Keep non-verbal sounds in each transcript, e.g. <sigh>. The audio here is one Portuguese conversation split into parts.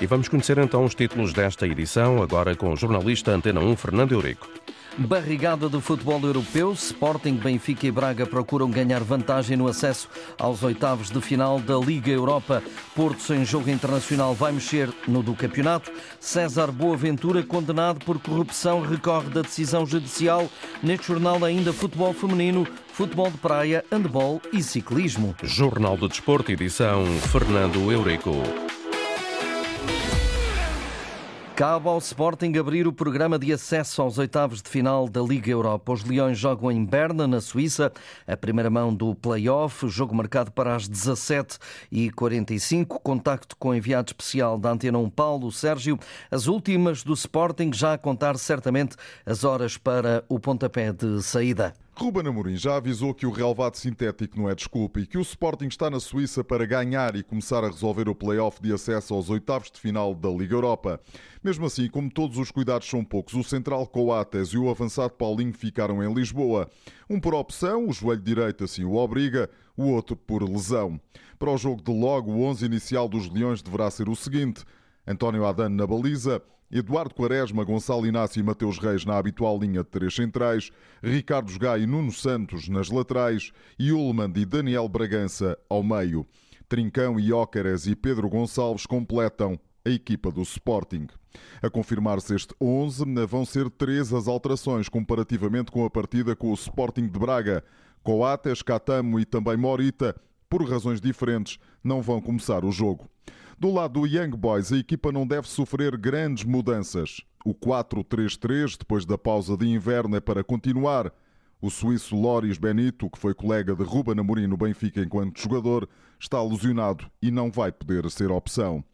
E vamos conhecer então os títulos desta edição, agora com o jornalista Antena 1, Fernando Eurico. Barrigada de futebol europeu, Sporting, Benfica e Braga procuram ganhar vantagem no acesso aos oitavos de final da Liga Europa. Porto sem jogo internacional vai mexer no do campeonato. César Boaventura, condenado por corrupção, recorre da decisão judicial. Neste jornal ainda futebol feminino, futebol de praia, handball e ciclismo. Jornal do Desporto, edição Fernando Eurico. Cabe ao Sporting abrir o programa de acesso aos oitavos de final da Liga Europa. Os Leões jogam em Berna, na Suíça, a primeira mão do play-off, jogo marcado para as 17h45. Contacto com o enviado especial da Antena 1, Paulo Sérgio. As últimas do Sporting já a contar certamente as horas para o pontapé de saída. Ruben Amorim já avisou que o relvado sintético não é desculpa e que o Sporting está na Suíça para ganhar e começar a resolver o play-off de acesso aos oitavos de final da Liga Europa. Mesmo assim, como todos os cuidados são poucos, o central Coates e o avançado Paulinho ficaram em Lisboa. Um por opção, o joelho direito assim o obriga, o outro por lesão. Para o jogo de logo, o 11 inicial dos Leões deverá ser o seguinte: António Adano na baliza, Eduardo Quaresma, Gonçalo Inácio e Mateus Reis na habitual linha de três centrais, Ricardo Gai e Nuno Santos nas laterais e Ullmann e Daniel Bragança ao meio. Trincão, Iócaras e Pedro Gonçalves completam a equipa do Sporting. A confirmar-se este 11, vão ser três as alterações comparativamente com a partida com o Sporting de Braga. Coates, Catamo e também Morita, por razões diferentes, não vão começar o jogo. Do lado do Young Boys, a equipa não deve sofrer grandes mudanças. O 4-3-3, depois da pausa de inverno, é para continuar. O suíço Loris Benito, que foi colega de Ruben Amorim no Benfica enquanto jogador, está lesionado e não vai poder ser opção.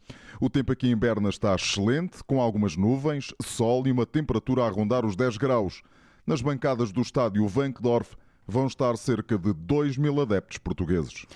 O tempo aqui em Berna está excelente, com algumas nuvens, sol e uma temperatura a rondar os 10 graus. Nas bancadas do estádio Vankdorf vão estar cerca de 2 mil adeptos portugueses.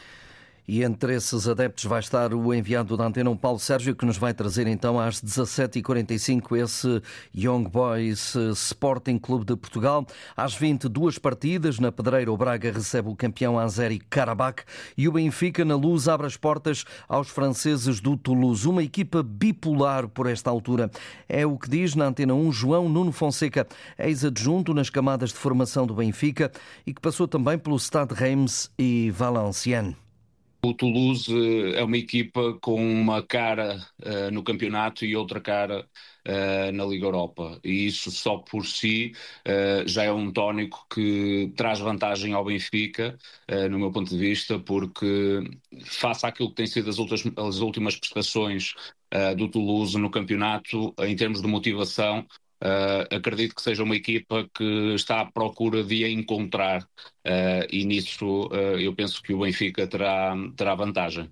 E entre esses adeptos vai estar o enviado da Antena, Paulo Sérgio, que nos vai trazer então às 17h45 esse Young Boys Sporting Clube de Portugal. Às 22 partidas, na Pedreira, o Braga recebe o campeão Azeri Karabakh e o Benfica, na luz, abre as portas aos franceses do Toulouse. Uma equipa bipolar por esta altura. É o que diz na Antena 1 João Nuno Fonseca, ex-adjunto nas camadas de formação do Benfica e que passou também pelo Stade Reims e Valenciennes. O Toulouse eh, é uma equipa com uma cara uh, no campeonato e outra cara uh, na Liga Europa. E isso só por si uh, já é um tónico que traz vantagem ao Benfica, no meu ponto de vista, porque face àquilo que tem sido as, outras, as últimas prestações do Toulouse no campeonato, em termos de motivação, Uh, acredito que seja uma equipa que está à procura de encontrar uh, e nisso uh, eu penso que o Benfica terá, terá vantagem.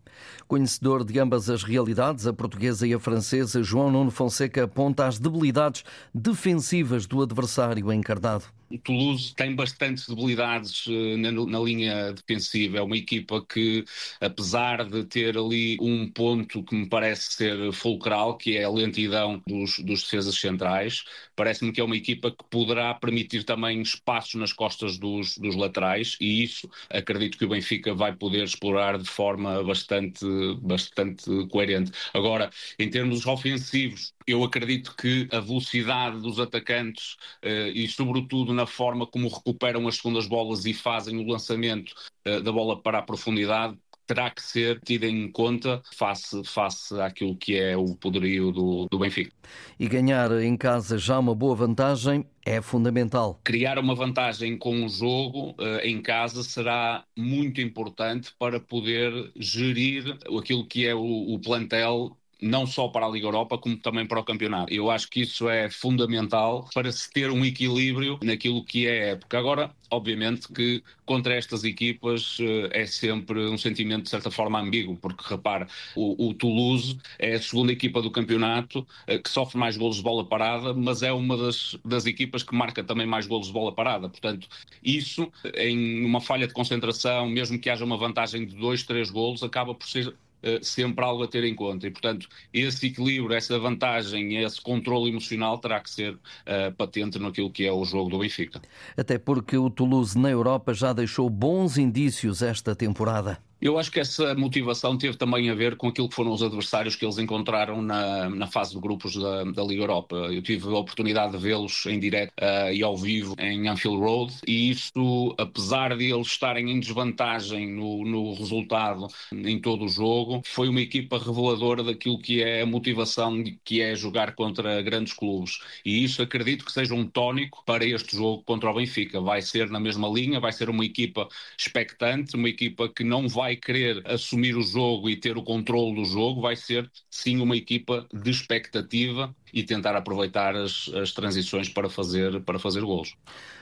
Conhecedor de ambas as realidades, a portuguesa e a francesa, João Nuno Fonseca aponta as debilidades defensivas do adversário encarnado. O Toulouse tem bastantes debilidades uh, na, na, linha defensiva. É uma equipa que, apesar de ter ali um ponto que me parece ser fulcral, que é a lentidão dos, dos defesas centrais, parece-me que é uma equipa que poderá permitir também espaços nas costas dos, dos laterais e isso acredito que o Benfica vai poder explorar de forma bastante, bastante coerente. Agora, em termos ofensivos, eu acredito que a velocidade dos atacantes uh, e, sobretudo, na forma como recuperam as segundas bolas e fazem o lançamento uh, da bola para a profundidade, terá que ser tida em conta face, face àquilo que é o poderio do, do Benfica. E ganhar em casa já uma boa vantagem é fundamental. Criar uma vantagem com o jogo uh, em casa será muito importante para poder gerir aquilo que é o, o plantel não só para a Liga Europa, como também para o campeonato. Eu acho que isso é fundamental para se ter um equilíbrio naquilo que é época. Agora, obviamente que contra estas equipas eh, é sempre um sentimento de certa forma ambíguo, porque repare, o, o Toulouse é a segunda equipa do campeonato eh, que sofre mais golos de bola parada, mas é uma das, das equipas que marca também mais golos de bola parada. Portanto, isso em uma falha de concentração, mesmo que haja uma vantagem de dois, três golos, acaba por ser sempre algo a ter em conta. E, portanto, esse equilíbrio, essa vantagem, esse controle emocional terá que ser uh, patente naquilo que é o jogo do Benfica. Até porque o Toulouse na Europa já deixou bons indícios esta temporada. Eu acho que essa motivação teve também a ver com aquilo que foram os adversários que eles encontraram na, na fase de grupos da, da Liga Europa. Eu tive a oportunidade de vê-los em direto uh, e ao vivo em Anfield Road e isso, apesar de eles estarem em desvantagem no, no resultado em todo o jogo, foi uma equipa reveladora daquilo que é a motivação que é jogar contra grandes clubes. E isso acredito que seja um tónico para este jogo contra o Benfica. Vai ser na mesma linha, vai ser uma equipa expectante, uma equipa que não vai vai querer assumir o jogo e ter o controle do jogo, vai ser sim uma equipa de expectativa e tentar aproveitar as, as transições para fazer, para fazer gols.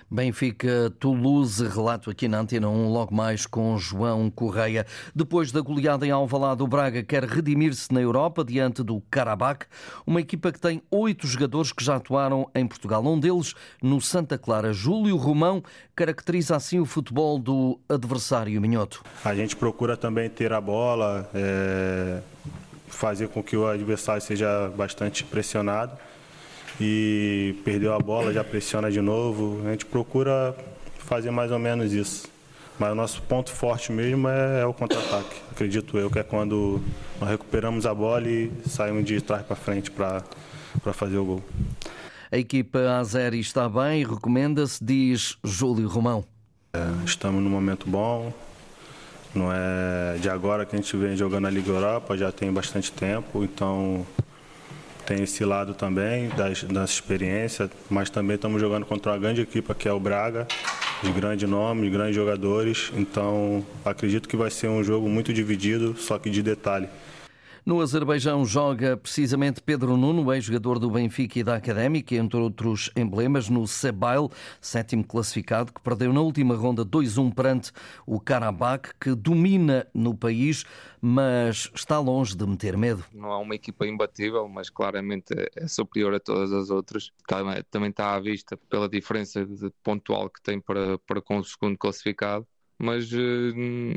Benfica Toulouse, relato aqui na Antena 1, logo mais com João Correia. Depois da goleada em Alvalade, o Braga quer redimir-se na Europa diante do Karabakh, uma equipa que tem oito jogadores que já atuaram em Portugal. Um deles no Santa Clara, Júlio Romão, caracteriza assim o futebol do adversário minhoto. A gente procura também ter a bola, é... fazer com que o adversário seja bastante pressionado e perdeu a bola, já pressiona de novo. A gente procura fazer mais ou menos isso. Mas o nosso ponto forte mesmo é, é o contra-ataque. Acredito eu que é quando nós recuperamos a bola e saímos de trás para frente para fazer o gol. A equipa Azeri está bem, recomenda-se, diz Júlio Romão. É, estamos num momento bom. Não é de agora que a gente vem jogando a Liga Europa, já tem bastante tempo, então tem esse lado também das, das experiências, mas também estamos jogando contra uma grande equipe que é o Braga, de grande nome, de grandes jogadores. Então acredito que vai ser um jogo muito dividido, só que de detalhe. No Azerbaijão joga precisamente Pedro Nuno, ex-jogador do Benfica e da Académica, entre outros emblemas, no Sebail, sétimo classificado, que perdeu na última ronda 2-1 perante o Karabakh, que domina no país, mas está longe de meter medo. Não é uma equipa imbatível, mas claramente é superior a todas as outras. Também está à vista pela diferença pontual que tem para, para com o segundo classificado mas eh,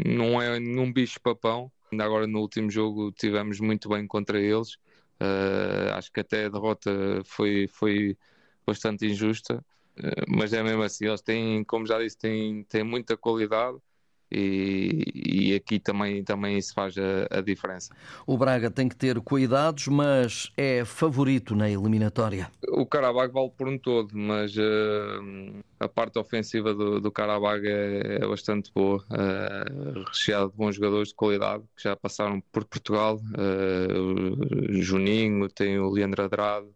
não é nenhum bicho papão Ainda agora no último jogo tivemos muito bem contra eles. Uh, acho que até a derrota foi, foi bastante injusta, uh, mas é mesmo assim. Eles têm, como já disse, têm, têm muita qualidade e, e, aqui também, também isso faz a, a, diferença. O Braga tem que ter cuidados, mas é favorito na eliminatória. O Carabag vale por um todo, mas uh, a parte ofensiva do, do Carabag é, é bastante boa, uh, recheado de bons jogadores de qualidade que já passaram por Portugal. Uh, o Juninho, tem o Leandro Adrado,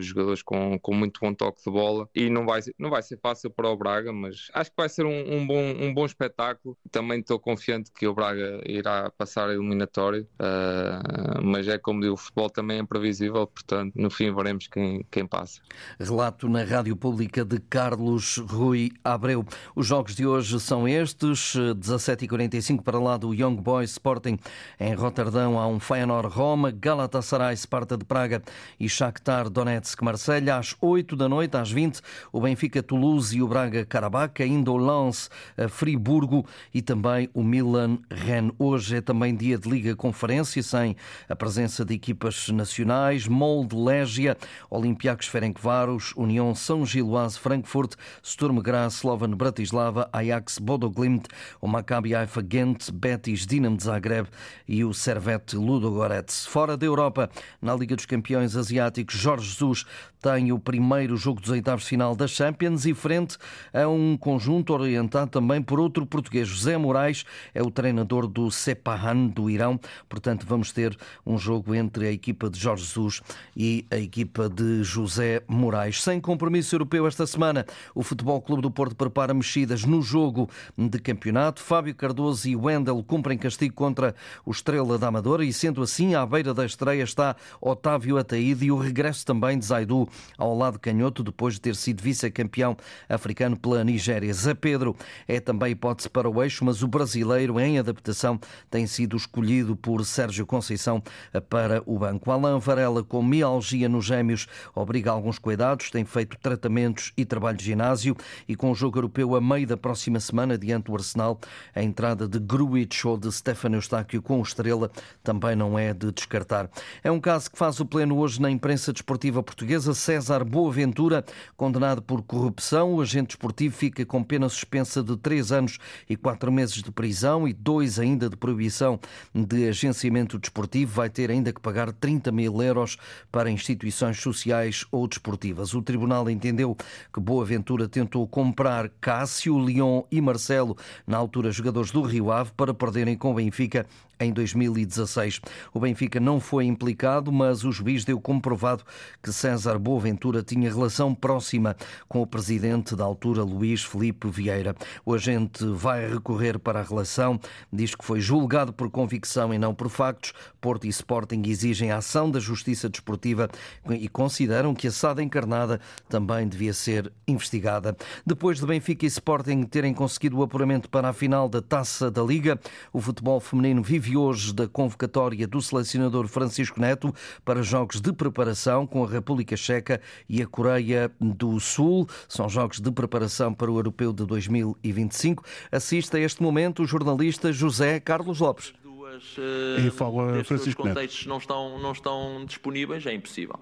jogadores com, com muito bom toque de bola e não vai, não vai ser fácil para o Braga, mas acho que vai ser um, um bom, um bom espetáculo. Também estou confiante que o Braga irá passar a eliminatório, uh, mas é como digo, o futebol também é imprevisível, portanto, no fim veremos quem, quem passa. Relato na Rádio Pública de Carlos Rui Abreu. Os jogos de hoje são estes: 17h45 para lá do Young Boys Sporting em Roterdão há um Feyenoord Roma, Galatasaray Sparta de Praga e Shakhtar Donetsk Marselha às 8 da noite, às 20 o Benfica Toulouse e o Braga Karabakh, ainda o Lens Friburgo e também o Milan Ren. Hoje é também dia de Liga Conferência, sem a presença de equipas nacionais, Molde Légia, Olympiacos Ferencváros, União São Giloase Frankfurt, Sturm Graz, Slovan Bratislava, Ajax Bodoglimt, o Maccabi Haifa Ghent, Betis Dinamo de Zagreb e o Servette Ludogorets. Fora da Europa, na Liga dos Campeões Asiáticos, Jorge Jesus tem o primeiro jogo dos oitavos final da Champions e frente a um conjunto orientado também por outro português. José Moraes é o treinador do Sepahan do Irão. Portanto, vamos ter um jogo entre a equipa de Jorge Jesus e a equipa de José Moraes. Sem compromisso europeu esta semana, o Futebol Clube do Porto prepara mexidas no jogo de campeonato. Fábio Cardoso e Wendel cumprem castigo contra o Estrela da Amadora e, sendo assim, à beira da estreia está Otávio Ataíde e o regresso também de Zaidu ao lado canhoto, depois de ter sido vice-campeão africano pela Nigéria. Zé Pedro é também hipótese para o eixo, mas o brasileiro em adaptação tem sido escolhido por Sérgio Conceição para o banco. Alain Varela, com mialgia nos gêmeos, obriga alguns cuidados, tem feito tratamentos e trabalhos ginásio e com o jogo europeu a meio da próxima semana, diante do Arsenal, a entrada de Gruitch ou de Stefano Eustáquio com Estrela também não é de descartar. É um caso que faz o pleno hoje na imprensa desportiva portuguesa. César Boaventura, condenado por corrupção, o agente desportivo fica com pena suspensa de três anos e quatro meses de prisão e dois ainda de proibição de agenciamento desportivo. Vai ter ainda que pagar 30 mil euros para instituições sociais ou desportivas. O tribunal entendeu que Boaventura tentou comprar Cássio, Leão e Marcelo, na altura jogadores do Rio Ave, para perderem com o Benfica em 2016. O Benfica não foi implicado, mas o juiz deu comprovado que César Boaventura tinha relação próxima com o presidente da altura, Luís Felipe Vieira. O agente vai recorrer para a relação, diz que foi julgado por convicção e não por factos. Porto e Sporting exigem a ação da Justiça Desportiva e consideram que a SAD encarnada também devia ser investigada. Depois de Benfica e Sporting terem conseguido o apuramento para a final da Taça da Liga, o futebol feminino vive vive hoje da convocatória do selecionador Francisco Neto para jogos de preparação com a República Checa e a Coreia do Sul. São jogos de preparação para o Europeu de 2025. Assiste a este momento o jornalista José Carlos Lopes. Duas, uh, fala Francisco contextos Neto. não estão, não estão disponíveis, é impossível.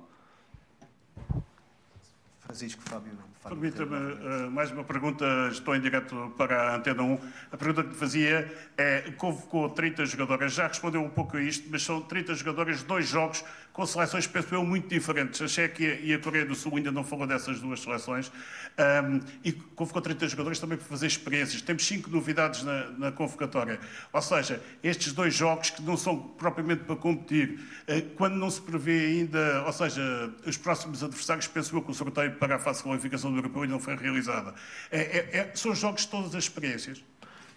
Francisco Fábio. Permita-me uh, mais uma pergunta, estou em direto para a Antena 1. A pergunta que me fazia é: convocou 30 jogadoras, já respondeu um pouco a isto, mas são 30 jogadoras, dois jogos com seleções, penso eu, muito diferentes. A Chequia e a Coreia do Sul ainda não falou dessas duas seleções. Um, e convocou 30 jogadores também para fazer experiências. Temos cinco novidades na, na, convocatória. Ou seja, estes dois jogos que não são propriamente para competir, uh, quando não se prevê ainda, ou seja, os próximos adversários, penso eu que o sorteio para a fase de qualificação do europeu ainda não foi realizada. É, é, é, são jogos de todas as experiências.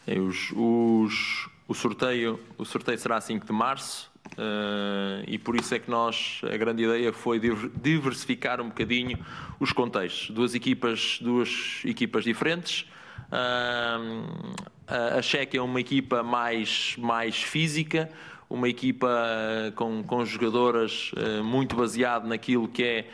Os, os, o, sorteio, o sorteio será 5 de março. Uh, e por isso é que nós, a grande ideia foi diversificar um bocadinho os contextos. Duas equipas, duas equipas diferentes. Uh, a Chequia é uma equipa mais, mais física, uma equipa com, com jogadoras uh, muito baseado naquilo que é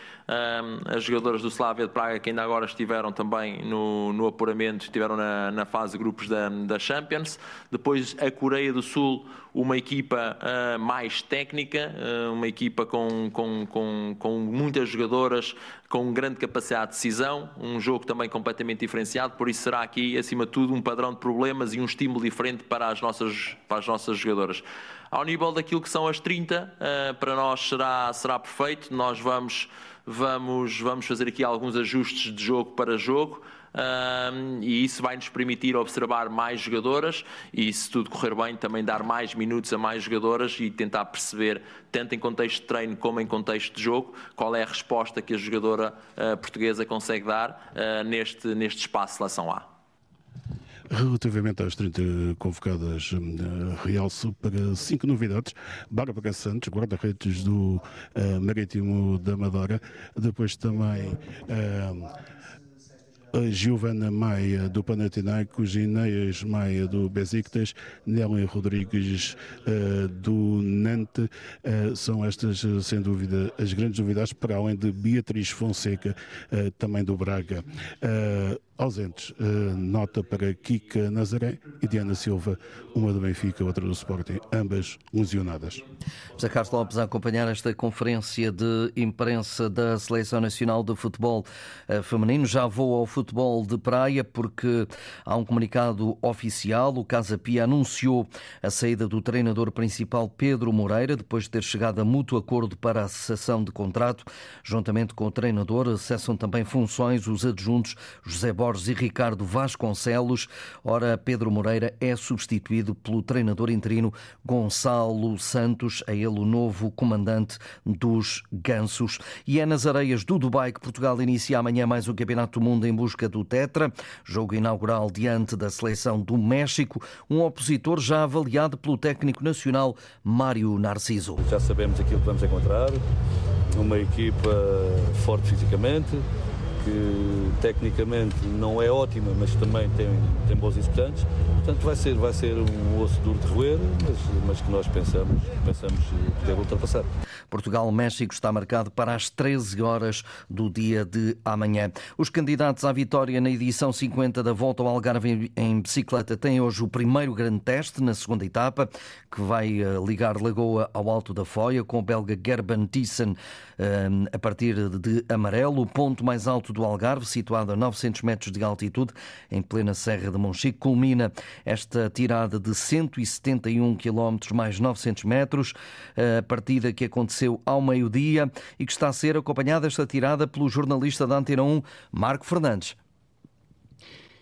as jogadoras do Slavia de Praga que ainda agora estiveram também no, no apuramento, estiveram na, na fase de grupos da, da Champions. Depois a Coreia do Sul, uma equipa uh, mais técnica, uh, uma equipa com, com, com, com muitas jogadoras com grande capacidade de decisão, um jogo também completamente diferenciado, por isso será aqui, acima de tudo, um padrão de problemas e um estímulo diferente para as nossas, para as nossas jogadoras. Ao nível daquilo que são as 30, uh, ah, para nós será, será perfeito, nós vamos vamos, vamos fazer aqui alguns ajustes de jogo para jogo. Um, e isso vai nos permitir observar mais jogadoras e, se tudo correr bem, também dar mais minutos a mais jogadoras e tentar perceber, tanto em contexto de treino como em contexto de jogo, qual é a resposta que a jogadora uh, portuguesa consegue dar uh, neste, neste espaço seleção A. Relativamente às 30 convocadas, uh, realço para cinco novidades. Bárbara Santos, guarda-redes do uh, Marítimo da Amadora. Depois também. Uh, a Giovana Maia do Panathinaikos, Inês Maia do Besiktas, Nelly Rodrigues uh, do Nantes. Uh, são estas, sem dúvida, as grandes novidades, para além de Beatriz Fonseca, uh, também do Braga ausentes. Uh, nota para Kika Nazaré e Diana Silva, uma do Benfica, outra do Sporting, ambas lesionadas. José Carlos Lopes a acompanhar esta conferência de imprensa da Seleção Nacional de Futebol uh, Feminino. Já vou ao futebol de praia porque há um comunicado oficial. O Casa Pia anunciou a saída do treinador principal Pedro Moreira, depois de ter chegado a mútuo acordo para a cessação de contrato. Juntamente com o treinador, cessam também funções os adjuntos José Borges Borges e Ricardo Vasconcelos. Ora, Pedro Moreira é substituído pelo treinador interino Gonçalo Santos, a ele o novo comandante dos Gansos. E é nas areias do Dubai que Portugal inicia amanhã mais o Campeonato do Mundo em busca do Tetra, jogo inaugural diante da seleção do México, um opositor já avaliado pelo técnico nacional Mário Narciso. Já sabemos aquilo que vamos encontrar, uma equipa forte fisicamente, que tecnicamente não é ótima, mas também tem, tem bons executantes. Portanto, vai ser, vai ser um osso duro de roer, mas, mas que nós pensamos, pensamos poder ultrapassar. Portugal-México está marcado para as 13 horas do dia de amanhã. Os candidatos à vitória na edição 50 da Volta ao Algarve em bicicleta têm hoje o primeiro grande teste na segunda etapa, que vai eh, ligar Lagoa ao Alto da Foia, com o belga Gerben Thyssen eh, a partir de Amarelo, o ponto mais alto do Algarve, situado a 900 metros de altitude, em plena Serra de Monchique, culmina esta tirada de 171 km mais 900 metros, a partida que aconteceu ao meio-dia e que está a ser acompanhada esta tirada pelo jornalista da Antena 1, Marco Fernandes.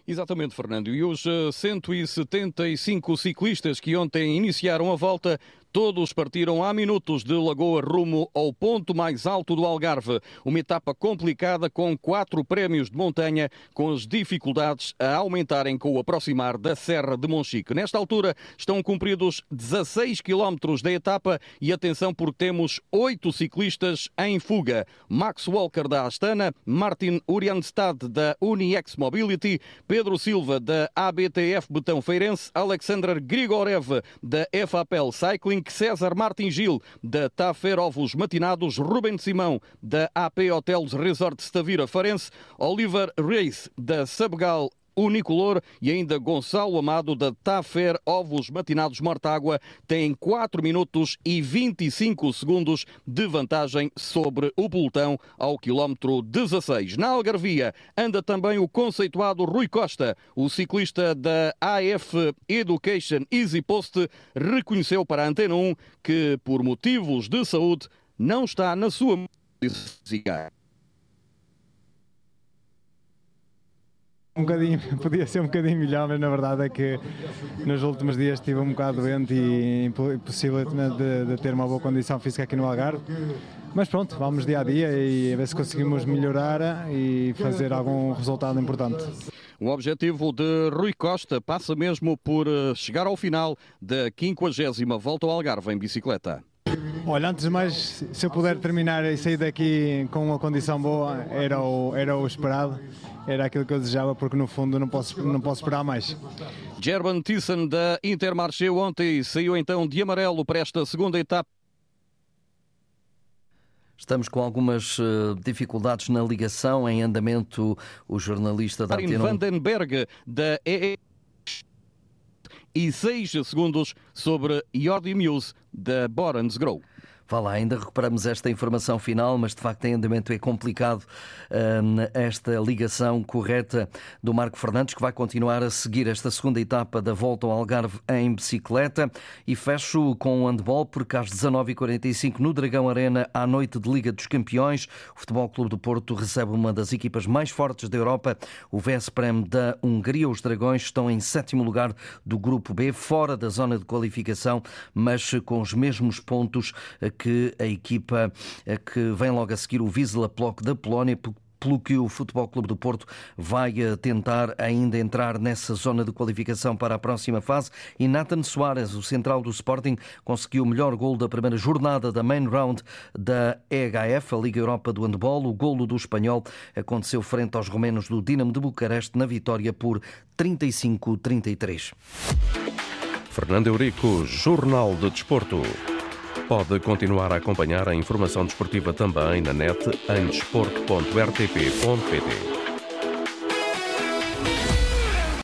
Exatamente, Fernando. E os 175 ciclistas que ontem iniciaram a volta Todos partiram há minutos de Lagoa rumo ao ponto mais alto do Algarve. Uma etapa complicada com quatro prémios de montanha, com as dificuldades a aumentarem com o aproximar da Serra de Monchique. Nesta altura estão cumpridos 16 quilómetros da etapa e atenção porque temos oito ciclistas em fuga. Max Walker da Astana, Martin Urianstad da Uniex Mobility, Pedro Silva da ABTF Betão Feirense, Alexander Grigorev da FAPEL Cycling, Link César Martin Gil, da Tafer Ovos Matinados, Ruben Simão, da AP Hotels Resort Stavira Farense, Oliver Reis, da Sabgal Unicolor e ainda Gonçalo Amado da Tafer Ovos Matinados Mortágua têm 4 minutos e 25 segundos de vantagem sobre o pelotão ao quilómetro 16. Na Algarvia anda também o conceituado Rui Costa. O ciclista da AF Education Easy Post reconheceu para a Antena 1 que, por motivos de saúde, não está na sua Um bocadinho, <laughs> podia ser um bocadinho melhor, mas na verdade é que nos últimos dias estive um bocado doente e impossível de, de, ter uma boa condição física aqui no Algarve. Mas pronto, vamos dia a dia e a ver se conseguimos melhorar e fazer algum resultado importante. O objetivo de Rui Costa passa mesmo por eh, chegar ao final da 50 Volta ao Algarve em bicicleta. Olha, antes de mais, se eu puder terminar e sair daqui com uma condição boa, era o, era o esperado era aquilo que eu desejava, porque no fundo não posso, não posso esperar mais. Gerben Thyssen da Intermarché ontem saiu então de amarelo para esta segunda etapa. Estamos com algumas uh, dificuldades na ligação, em andamento o jornalista da Antena... Vandenberg da EE e 6 segundos sobre Jordi Muse da Borans Grow. Vá lá, ainda recuperamos esta informação final, mas de facto em andamento é complicado hum, esta ligação correta do Marco Fernandes, que vai continuar a seguir esta segunda etapa da volta ao Algarve em bicicleta. E fecho com o handball, porque às 19h45 no Dragão Arena, à noite de Liga dos Campeões, o Futebol Clube do Porto recebe uma das equipas mais fortes da Europa, o Vesprem da Hungria. Os Dragões estão em sétimo lugar do Grupo B, fora da zona de qualificação, mas com os mesmos pontos que a equipa eh, que vem logo a seguir, o Wisla Plock da Polónia, pelo que o Futebol Clube do Porto vai eh, tentar ainda entrar nessa zona de qualificação para a próxima fase. E Nathan Soares, o central do Sporting, conseguiu o melhor gol da primeira jornada da main round da EHF, a Liga Europa do Handball. O golo do espanhol aconteceu frente aos romenos do Dinamo de Bucareste na vitória por 35-33. Fernando Eurico, Jornal de Desporto. Pode continuar a acompanhar a informação desportiva também na net em desporto.rtp.pt.